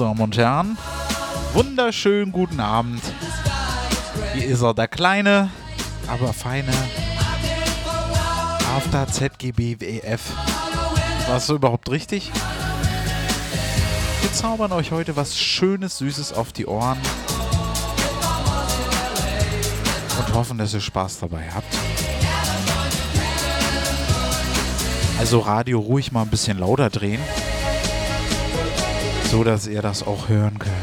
Damen und Herren, wunderschönen guten Abend. Hier ist er, der kleine, aber feine After ZGB WF. War es so überhaupt richtig? Wir zaubern euch heute was Schönes, Süßes auf die Ohren und hoffen, dass ihr Spaß dabei habt. Also Radio ruhig mal ein bisschen lauter drehen, so dass ihr das auch hören könnt.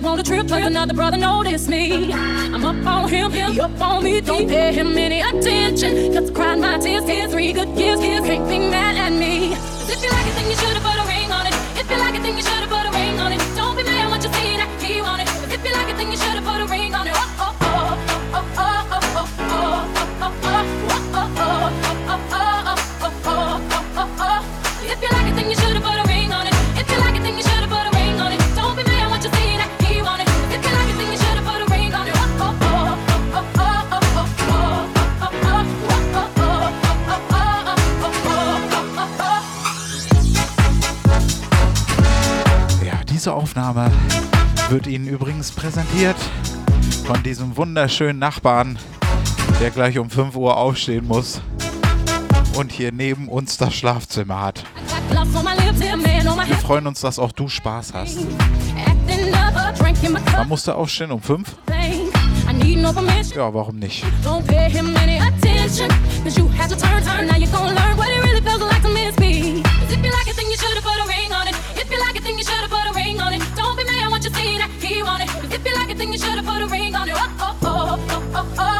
You want a trip, cause another brother noticed me. I'm up on him, he up on me, don't pay him any attention. Cause I cried my tears, tears, three good years, years, can't be mad at me. Aufnahme wird Ihnen übrigens präsentiert von diesem wunderschönen Nachbarn, der gleich um 5 Uhr aufstehen muss und hier neben uns das Schlafzimmer hat. Wir freuen uns, dass auch du Spaß hast. Man musste aufstehen um 5? Ja, warum nicht? If you like it, then you should've put a ring on it. Don't be mad what you see that he want it. Cause if you like it, then you should've put a ring on it. Oh, oh, oh, oh, oh, oh,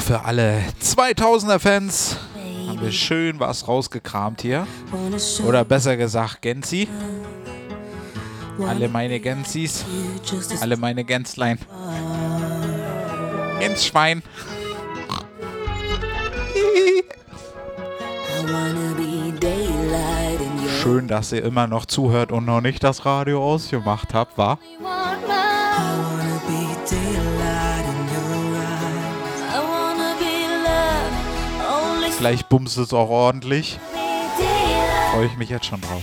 für alle 2000er Fans haben wir schön was rausgekramt hier. Oder besser gesagt, Gensi. Alle meine Gensis. Alle meine Gänslein. Gensschwein. Schön, dass ihr immer noch zuhört und noch nicht das Radio ausgemacht habt, wa? Gleich bumst es auch ordentlich. Freue ich mich jetzt schon drauf.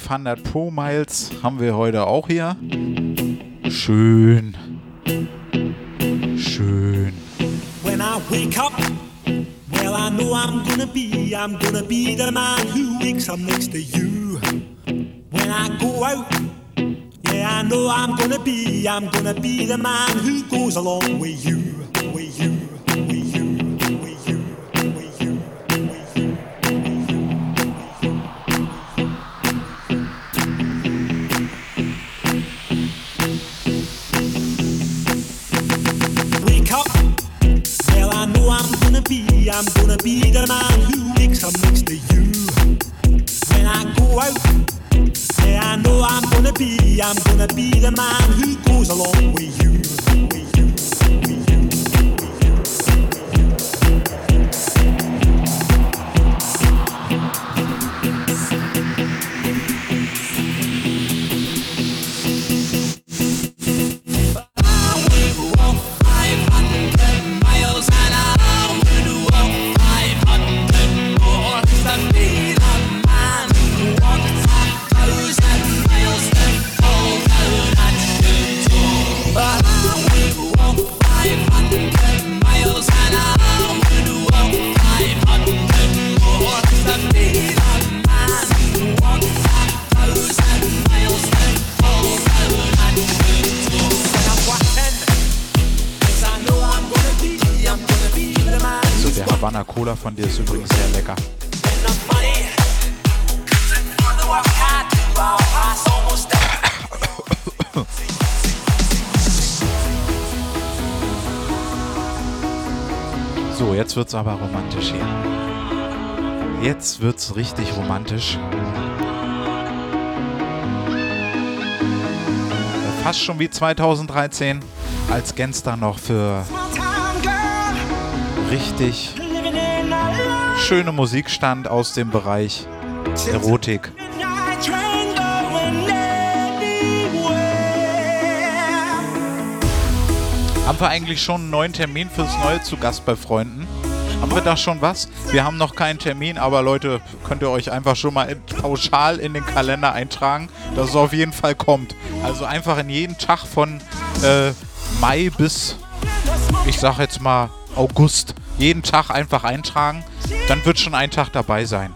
500 Pro Miles haben wir heute auch hier. Schön. Schön. When I wake up, well I know I'm gonna be, I'm gonna be the man who wakes up next to you. When I go out, yeah I know I'm gonna be, I'm gonna be the man who goes along with you. bigger man who makes a mix to you. When I go out, yeah, I know I'm gonna be, I'm gonna be the man who goes along with you. Wird's aber romantisch hier. Jetzt wird's richtig romantisch. Fast schon wie 2013, als Genster noch für richtig schöne Musik stand aus dem Bereich Erotik. Haben wir eigentlich schon einen neuen Termin fürs Neue zu Gast bei Freunden? Haben wir da schon was? Wir haben noch keinen Termin, aber Leute, könnt ihr euch einfach schon mal pauschal in den Kalender eintragen, dass es auf jeden Fall kommt. Also einfach in jeden Tag von äh, Mai bis, ich sag jetzt mal, August. Jeden Tag einfach eintragen. Dann wird schon ein Tag dabei sein.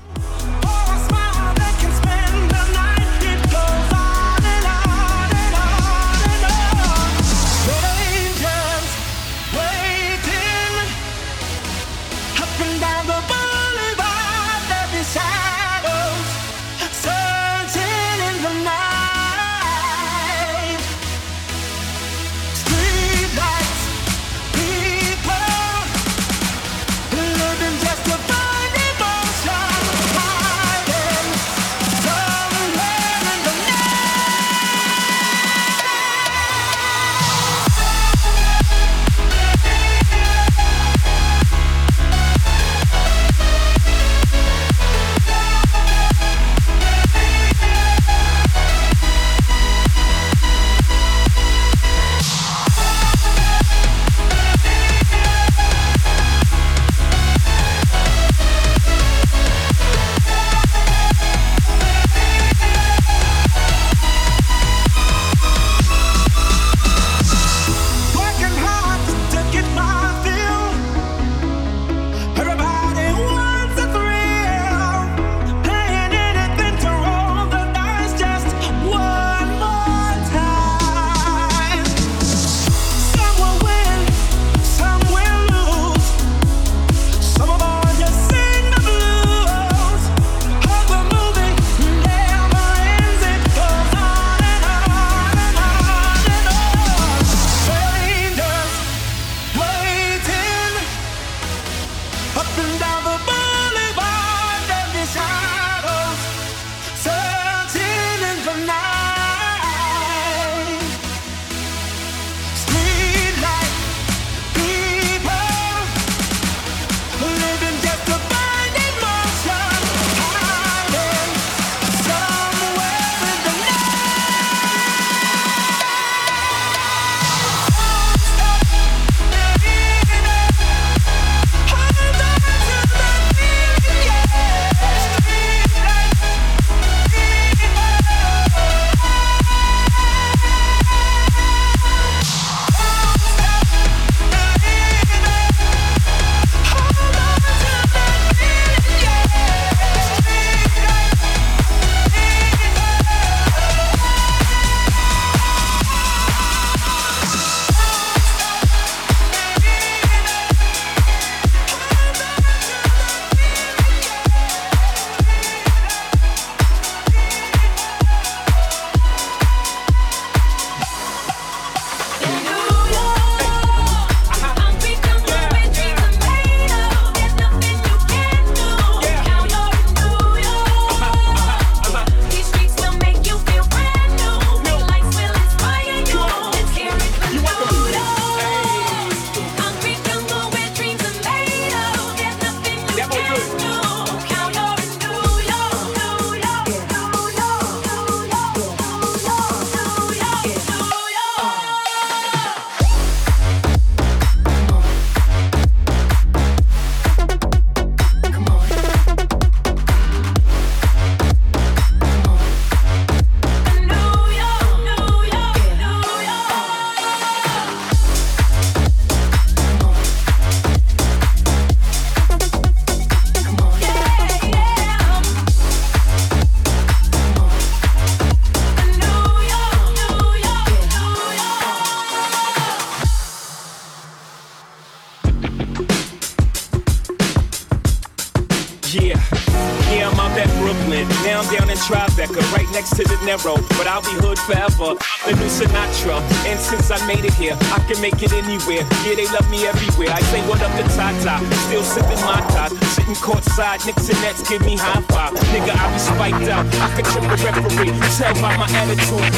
Knicks and Nets give me high five. Nigga, I be spiked out. I could trip the referee. Tell by my attitude.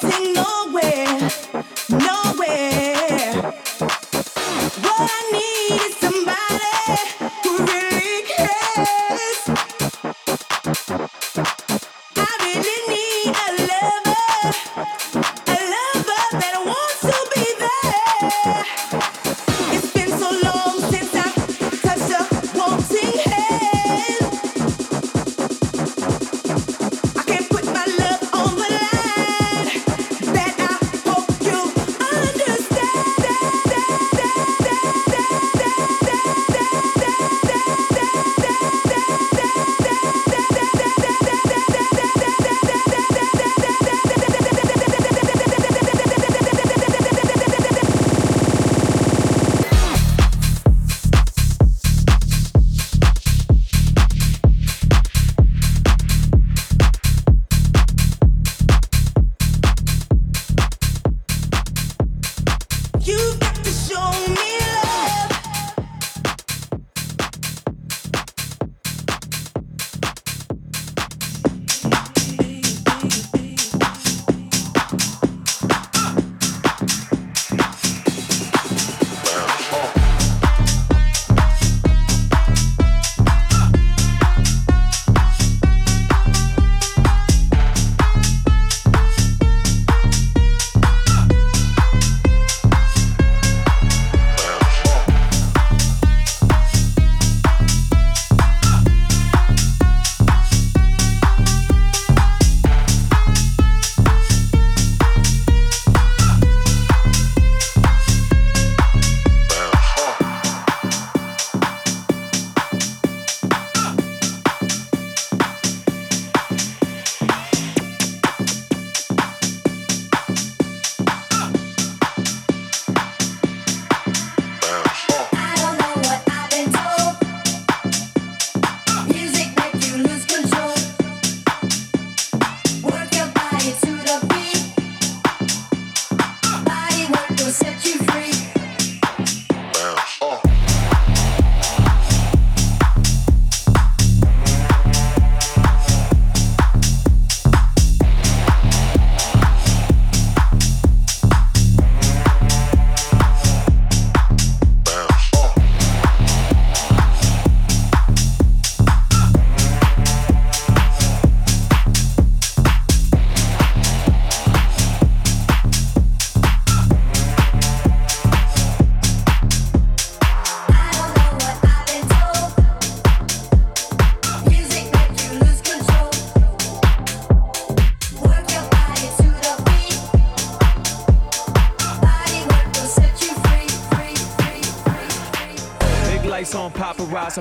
getting nowhere. No.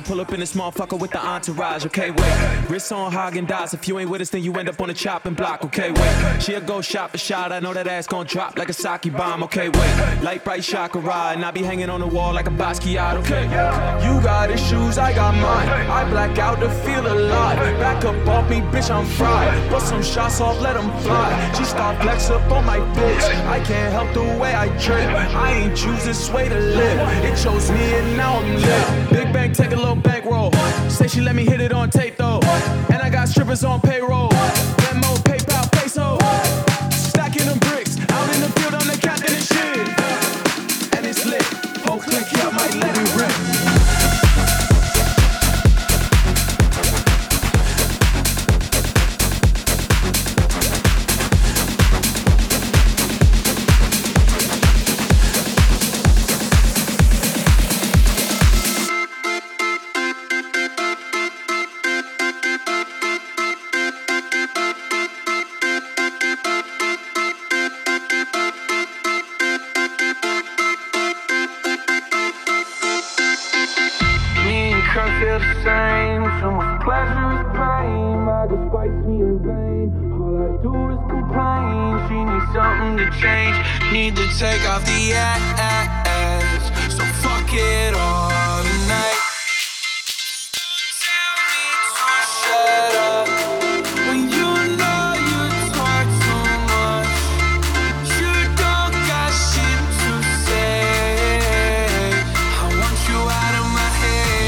Pull up in this motherfucker with the entourage. Okay, wait. Wrist on Hagen Dazs. If you ain't with us, then you end up on the chopping block. Okay, wait. She'll go shot for shot. I know that ass gon' drop like a sake bomb. Okay, wait. Light bright chakra, and I be hanging on the wall like a Basquiat. Okay, you got issues, I got mine. I black out to feel alive. Back up off me, bitch, I'm fried. Bust some shots off, let them fly. She start flex up on my bitch. I can't help the way I trip. I ain't choose this way to live. It chose me and now I'm lit. Big bank, take a little bankroll. Say she let me hit it on tape though. And I got strippers on payroll.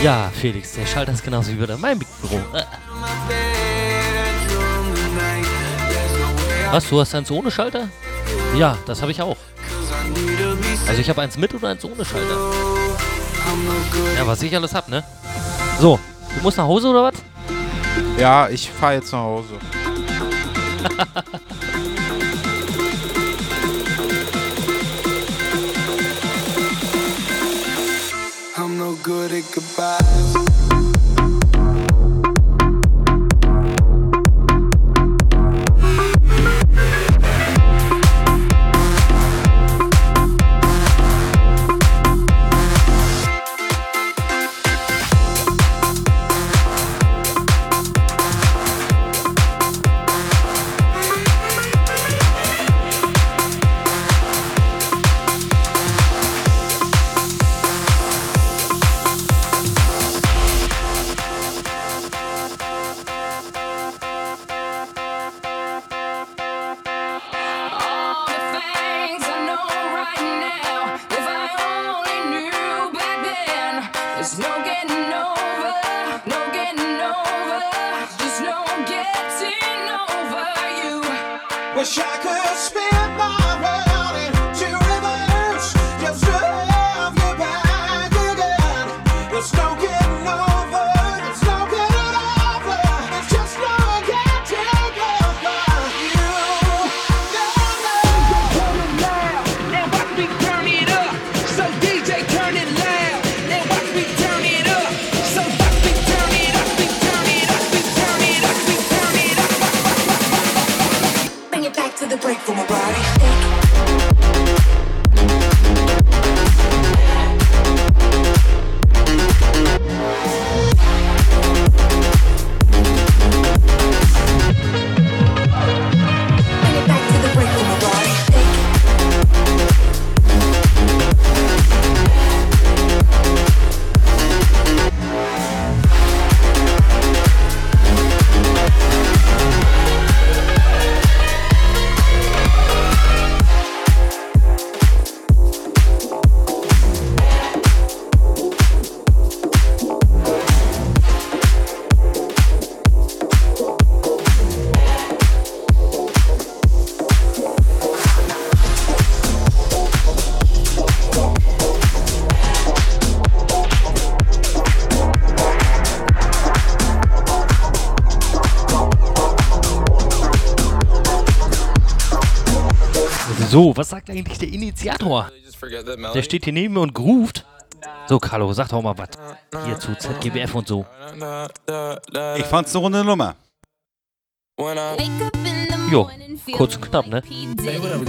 Ja, Felix, der Schalter ist genauso wie bei meinem. Äh, Was, du hast eins ohne Schalter? Ja, das habe ich auch. Also ich habe eins mit und eins ohne Schalter. Ja, was ich alles hab, ne? So, du musst nach Hause oder was? Ja, ich fahre jetzt nach Hause. good at goodbyes. Was sagt eigentlich der Initiator? Der steht hier neben mir und groovt. So, Carlo, sag doch mal was. Hier zu ZGBF und so. Ich fand's eine runde Nummer. Jo, kurz und knapp, ne? Hey, girl.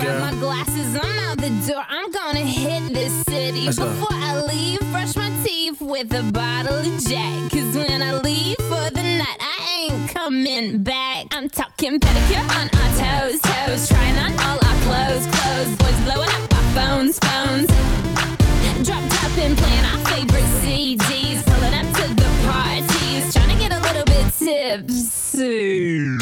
Hit this city. Let's go. Before I leave, brush my teeth with a bottle of Jack. Cause when I leave for the night, I ain't coming back. I'm talking pedicure on our toes, toes. Trying on all our clothes, clothes. Boys blowing up our phones, phones. Drop top and playing our favorite CDs. Pulling up to the parties. Trying to get a little bit tipsy.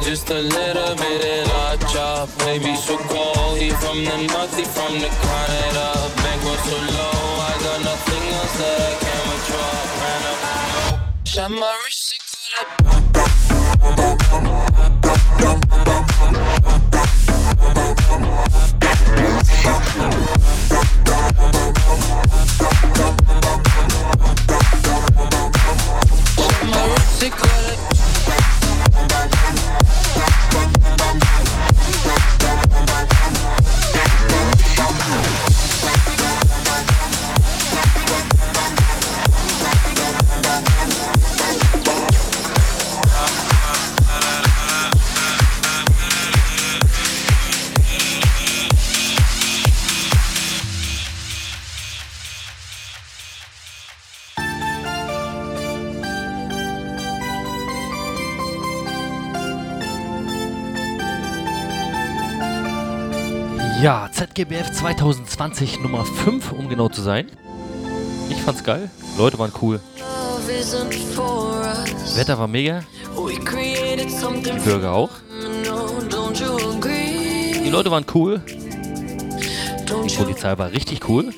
Just a little bit of la chop. Baby, so cold, he from the north, he from the Canada. was so low, I got nothing else that I can withdraw. Ran up, my wrist, it could have Ja, ZGBF 2020 Nummer 5, um genau zu sein. Ich fand's geil. Leute waren cool. Wetter war mega. Something Bürger auch. Die Leute waren cool. Die? Polizei war richtig cool.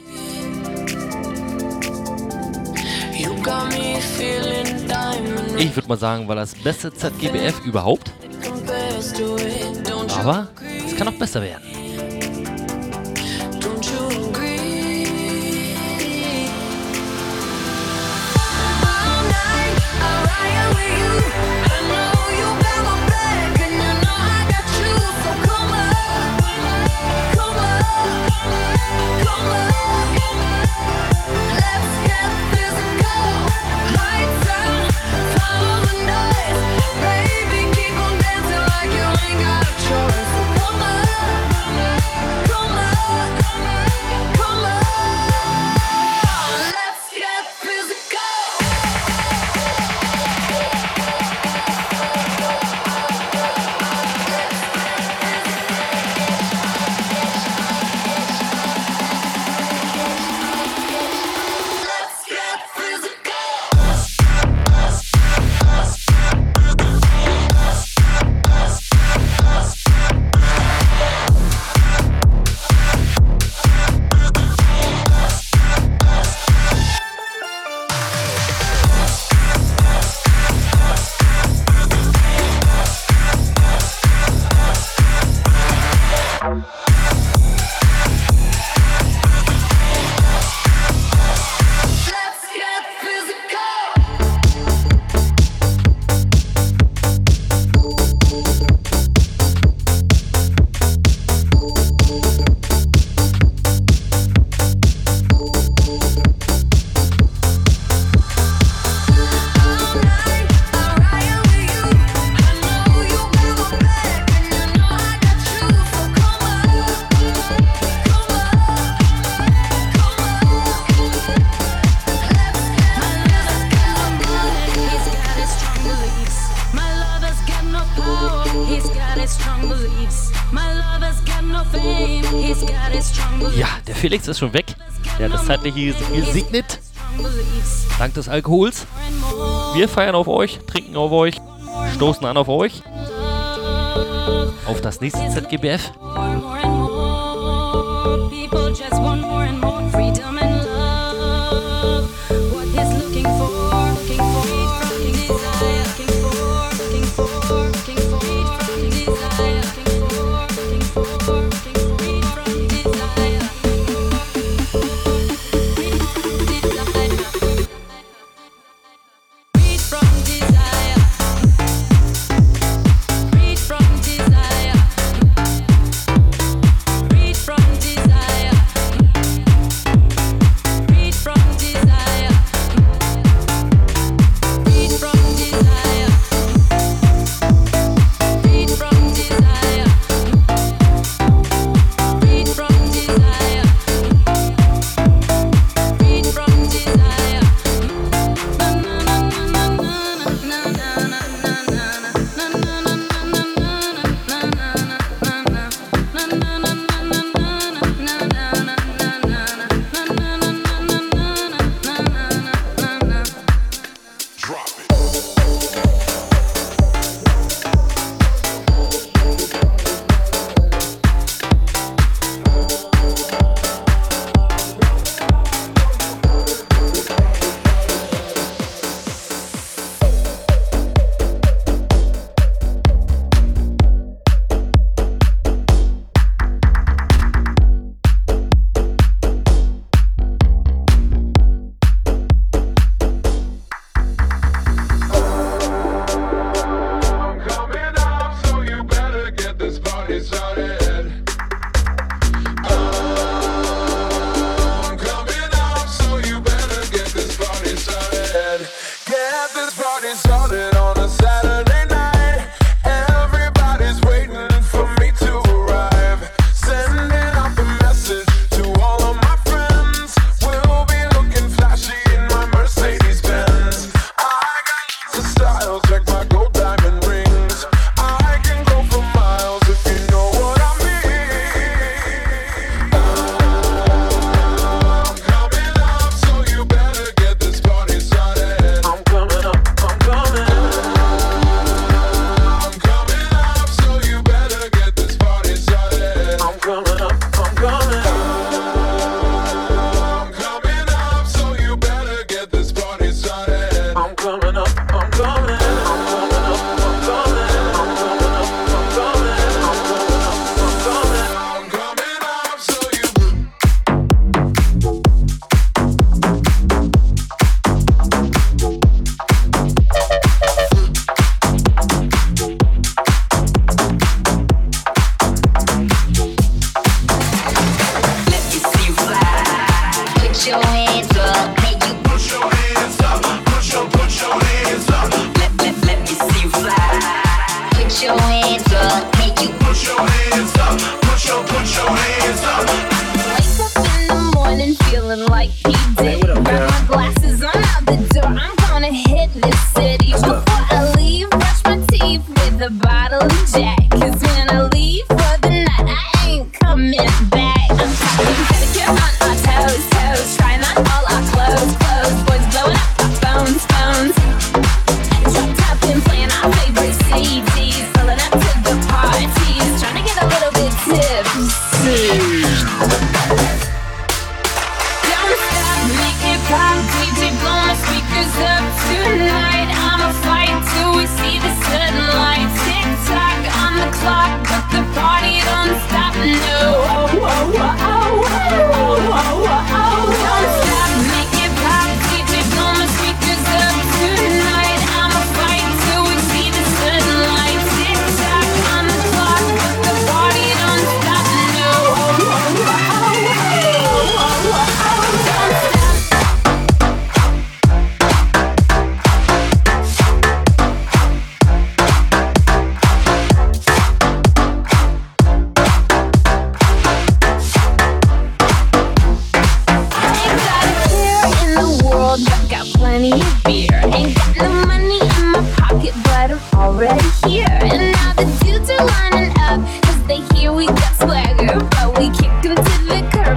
Ich würde mal sagen, war das beste ZGBF überhaupt. Aber es kann auch besser werden. Felix ist schon weg. Hat das zeitliche gesegnet. Dank des Alkohols. Wir feiern auf euch, trinken auf euch, stoßen an auf euch. Auf das nächste ZGBF.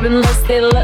been lost, they love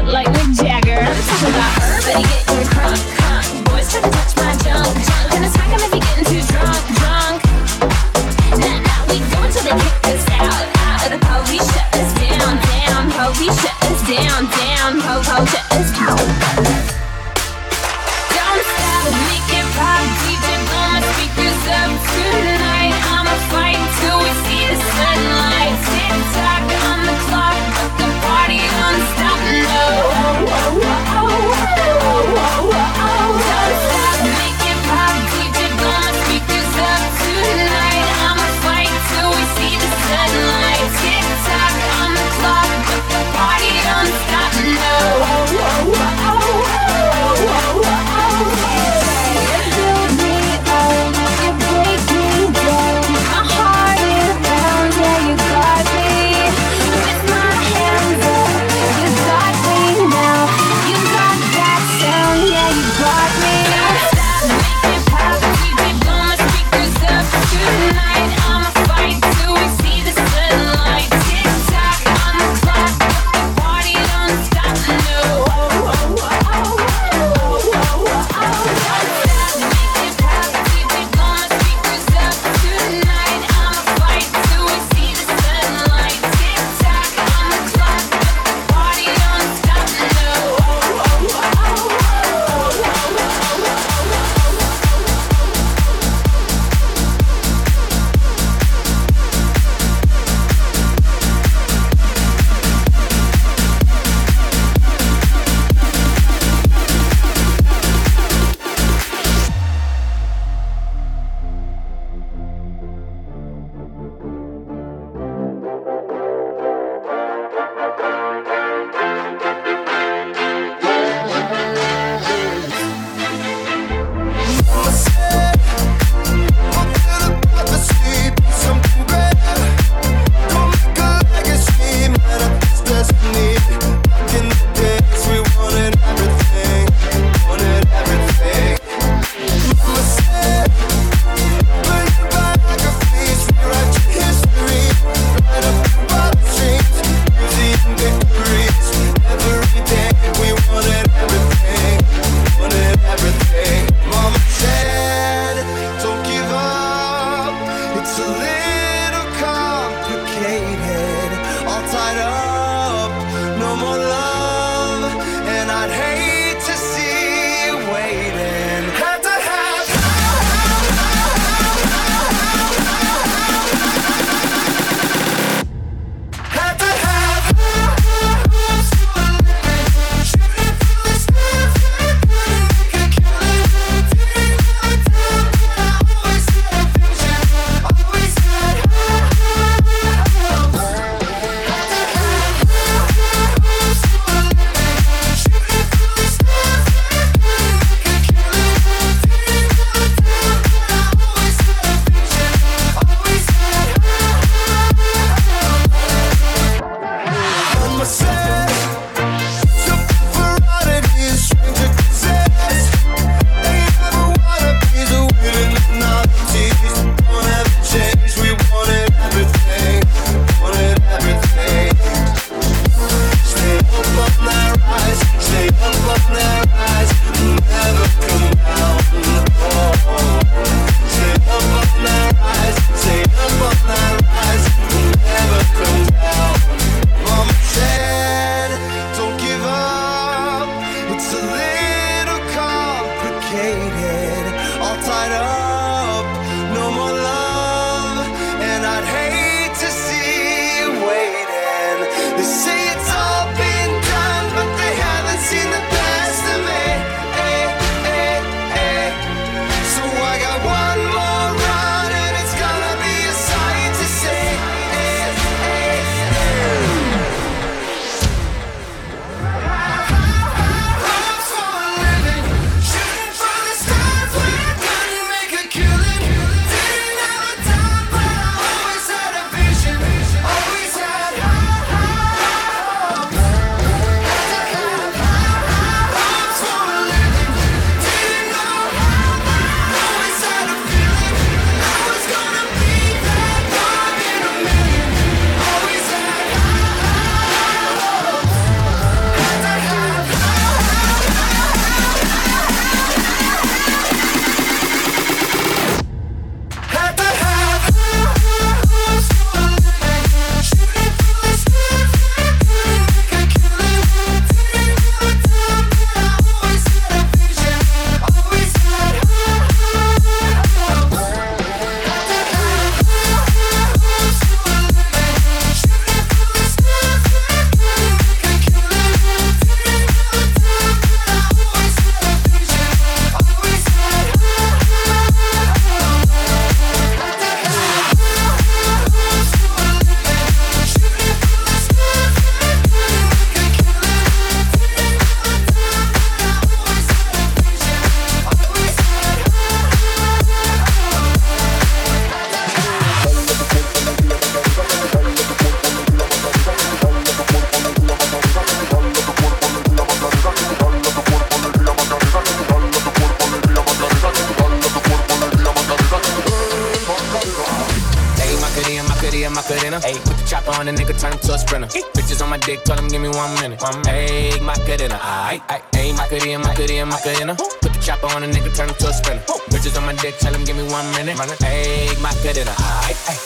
my dick, tell him give me one minute. Hey, my Ay, ay.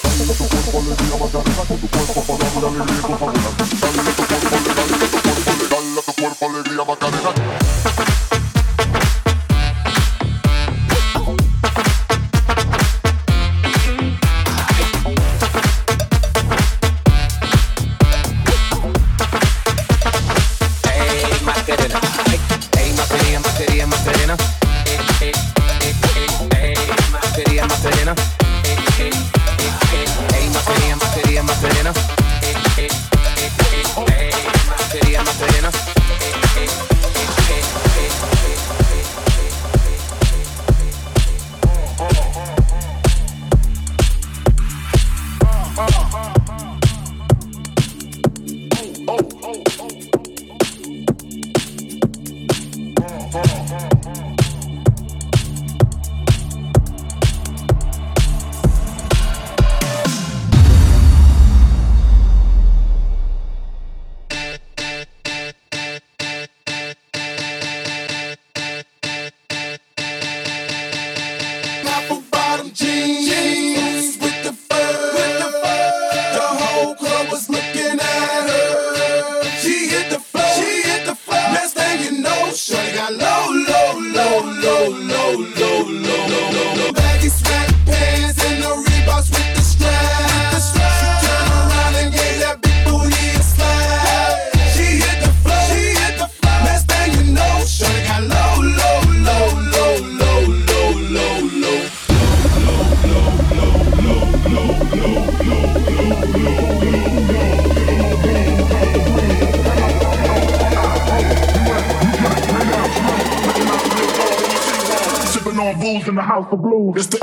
A. house of blues.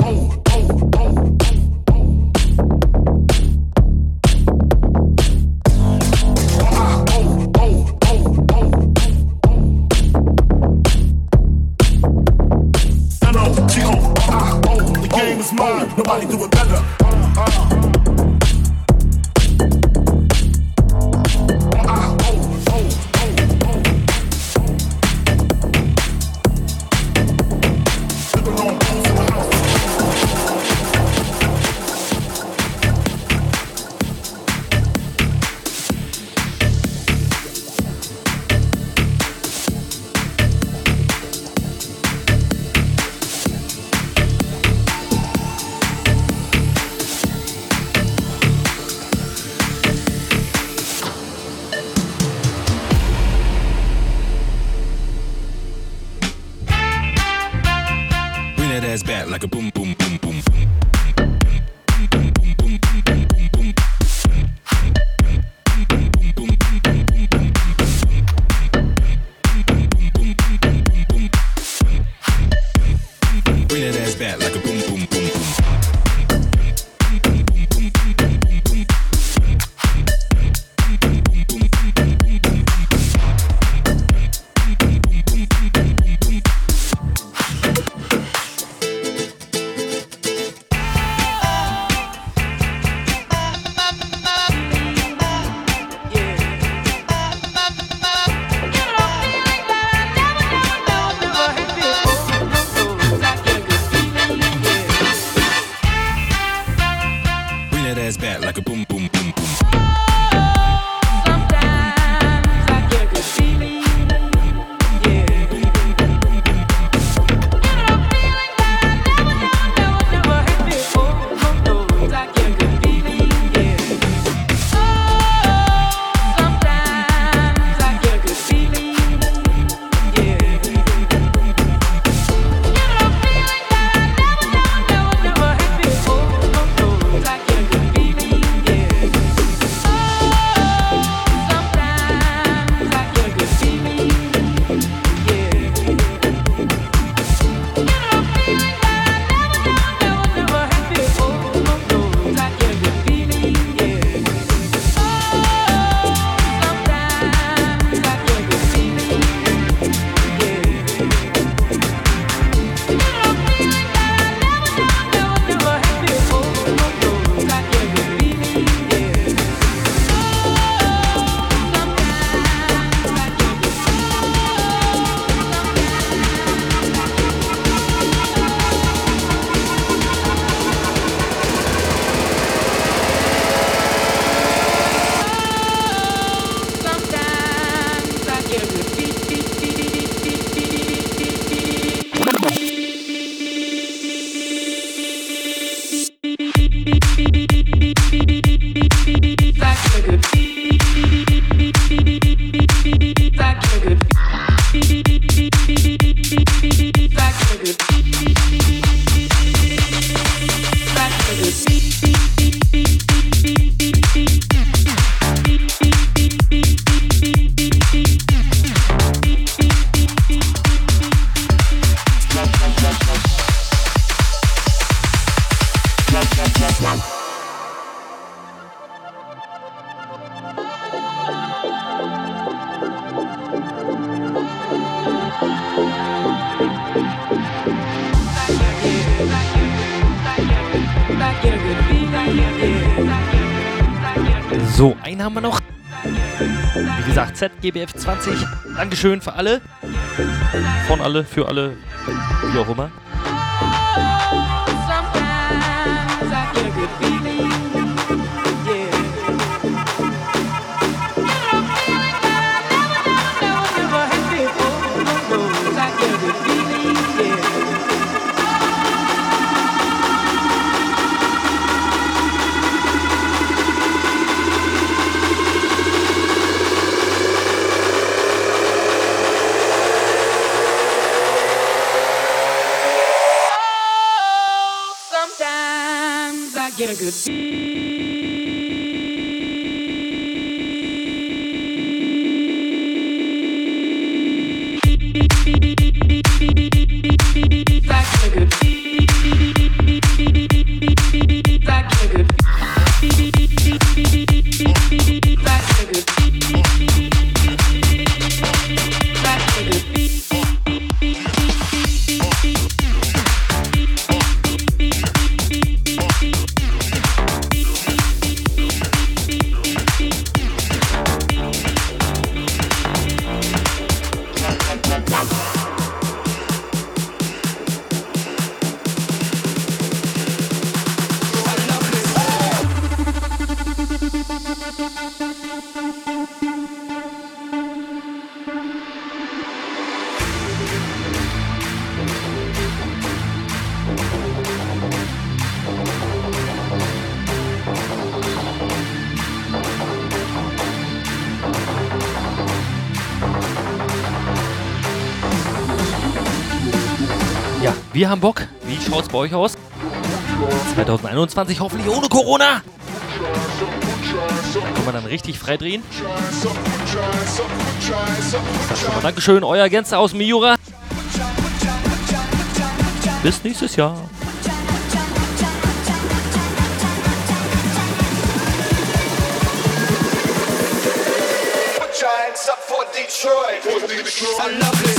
GBF 20. Dankeschön für alle. Von alle, für alle, wie auch immer. Wir haben Bock. Wie schaut's bei euch aus? 2021 hoffentlich ohne Corona. Kann man dann richtig frei drehen? Dankeschön, euer Gänse aus Miura. Bis nächstes Jahr. For Detroit. I love this.